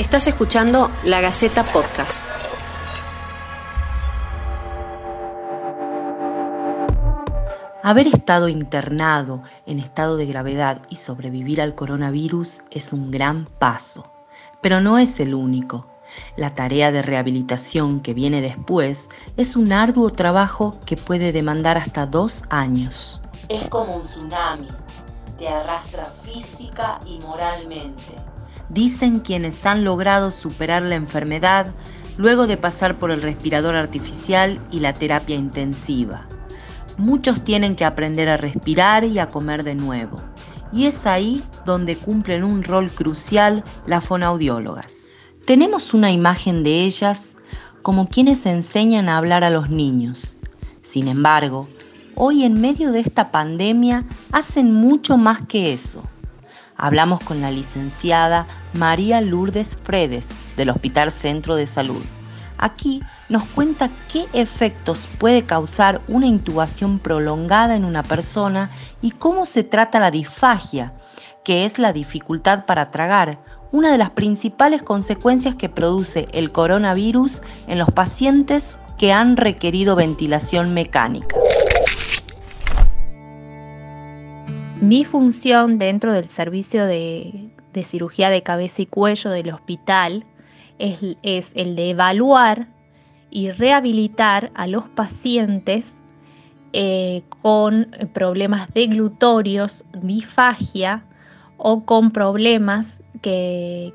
Estás escuchando La Gaceta Podcast. Haber estado internado en estado de gravedad y sobrevivir al coronavirus es un gran paso, pero no es el único. La tarea de rehabilitación que viene después es un arduo trabajo que puede demandar hasta dos años. Es como un tsunami, te arrastra física y moralmente. Dicen quienes han logrado superar la enfermedad luego de pasar por el respirador artificial y la terapia intensiva. Muchos tienen que aprender a respirar y a comer de nuevo. Y es ahí donde cumplen un rol crucial las fonaudiólogas. Tenemos una imagen de ellas como quienes enseñan a hablar a los niños. Sin embargo, hoy en medio de esta pandemia hacen mucho más que eso. Hablamos con la licenciada María Lourdes Fredes del Hospital Centro de Salud. Aquí nos cuenta qué efectos puede causar una intubación prolongada en una persona y cómo se trata la disfagia, que es la dificultad para tragar, una de las principales consecuencias que produce el coronavirus en los pacientes que han requerido ventilación mecánica. Mi función dentro del servicio de, cirugía de cabeza y cuello del hospital es, el de evaluar y rehabilitar a los pacientes eh, con problemas deglutorios, bifagia o con problemas que,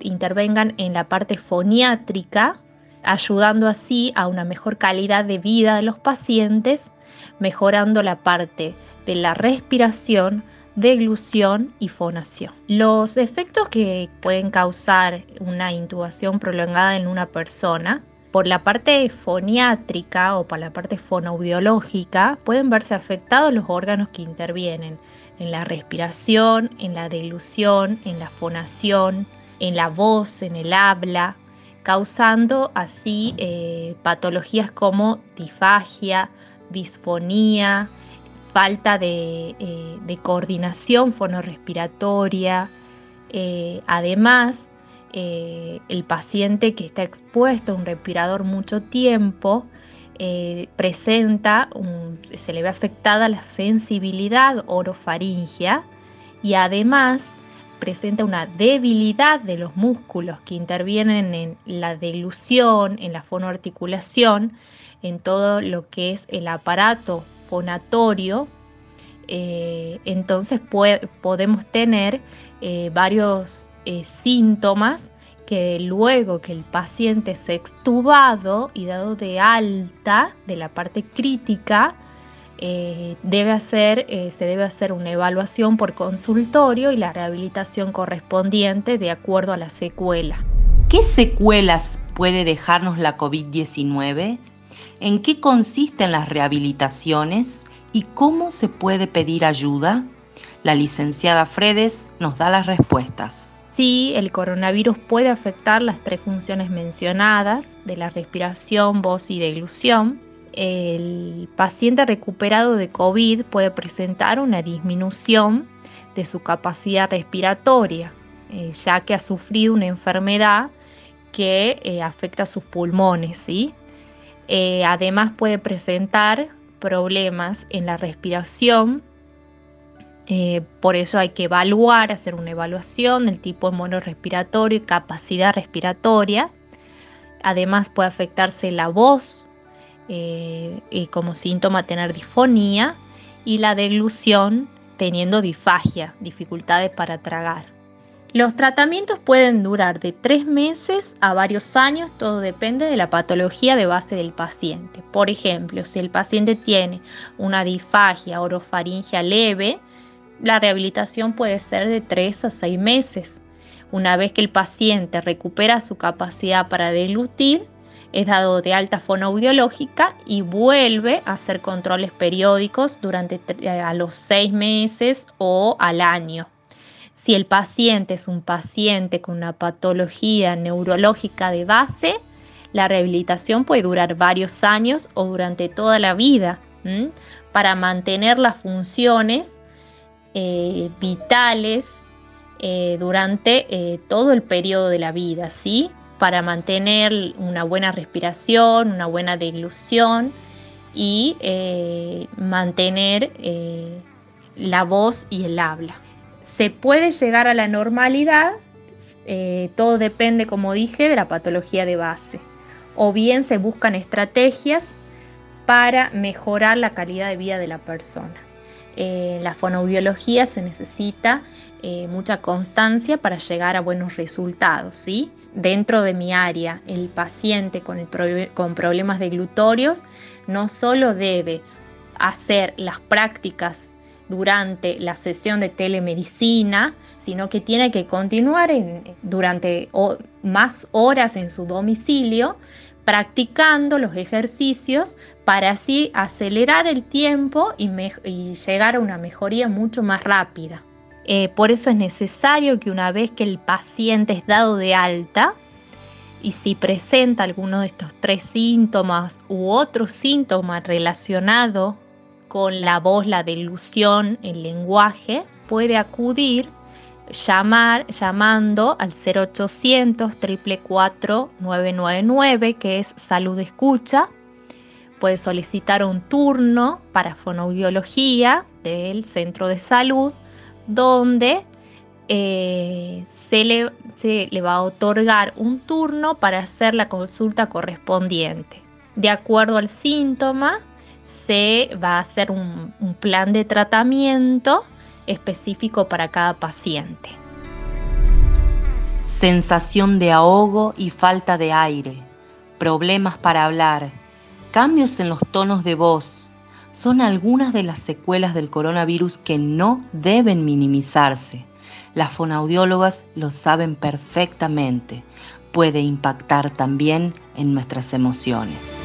intervengan en la parte foniátrica, ayudando así a una mejor calidad de vida de los pacientes, mejorando la parte de la respiración, deglución y fonación. Los efectos que pueden causar una intubación prolongada en una persona por la parte foniátrica o por la parte fonoaudiológica pueden verse afectados los órganos que intervienen en la respiración, en la dilución, en la fonación, en la voz, en el habla, causando así eh, patologías como disfagia, disfonía, falta de, eh, coordinación fonorrespiratoria. Eh, además, el paciente que está expuesto a un respirador mucho tiempo eh, presenta, se le ve afectada la sensibilidad orofaringia y además presenta una debilidad de los músculos que intervienen en la delusión, en la fonoarticulación, en todo lo que es el aparato fonatorio. Eh, entonces podemos tener eh, varios síntomas que luego que el paciente se extubado y dado de alta de la parte crítica, eh, debe hacer, eh, se debe hacer una evaluación por consultorio y la rehabilitación correspondiente de acuerdo a la secuela. ¿Qué secuelas puede dejarnos la COVID-19? ¿En qué consisten las rehabilitaciones? ¿Y cómo se puede pedir ayuda? La licenciada Fredes nos da las respuestas. Sí, el coronavirus puede afectar las tres funciones mencionadas de la respiración, voz y deglución. El paciente recuperado de COVID puede presentar una disminución de su capacidad respiratoria, eh, ya que ha sufrido una enfermedad que eh, afecta sus pulmones. ¿sí? Eh, además puede presentar problemas en la respiración, eh, por eso hay que evaluar, hacer una evaluación del tipo monorrespiratorio y capacidad respiratoria. Además puede afectarse la voz eh, y como síntoma tener disfonía y la deglución teniendo disfagia, dificultades para tragar. Los tratamientos pueden durar de tres meses a varios años, todo depende de la patología de base del paciente. Por ejemplo, si el paciente tiene una disfagia orofaringia leve, la rehabilitación puede ser de 3 a 6 meses. Una vez que el paciente recupera su capacidad para deglutir, es dado de alta fonoaudiológica y vuelve a hacer controles periódicos durante a los 6 meses o al año. Si el paciente es un paciente con una patología neurológica de base, la rehabilitación puede durar varios años o durante toda la vida para mantener las funciones eh, vitales eh, durante eh, todo el periodo de la vida, ¿sí? Para mantener una buena respiración, una buena deglución y mantener la voz y el habla. Se puede llegar a la normalidad, todo depende, como dije, de la patología de base. O bien se buscan estrategias para mejorar la calidad de vida de la persona. En la fonoaudiología se necesita eh, mucha constancia para llegar a buenos resultados. ¿sí? Dentro de mi área, el paciente con, con problemas de glutorios no solo debe hacer las prácticas durante la sesión de telemedicina, sino que tiene que continuar durante más horas en su domicilio practicando los ejercicios para así acelerar el tiempo y, llegar a una mejoría mucho más rápida. Eh, por eso es necesario que una vez que el paciente es dado de alta y si presenta alguno de estos tres síntomas u otro síntoma relacionado con la voz, la delusión, el lenguaje, puede acudir llamar llamando al 0800 444 999 que es salud escucha. Puede solicitar un turno para fonoaudiología del centro de salud donde eh, se, le, se, le, va a otorgar un turno para hacer la consulta correspondiente. De acuerdo al síntoma, se va a hacer un, plan de tratamiento específico para cada paciente. Sensación de ahogo y falta de aire, problemas para hablar, cambios en los tonos de voz, son algunas de las secuelas del coronavirus que no deben minimizarse. Las fonaudiólogas lo saben perfectamente. Puede impactar también en nuestras emociones.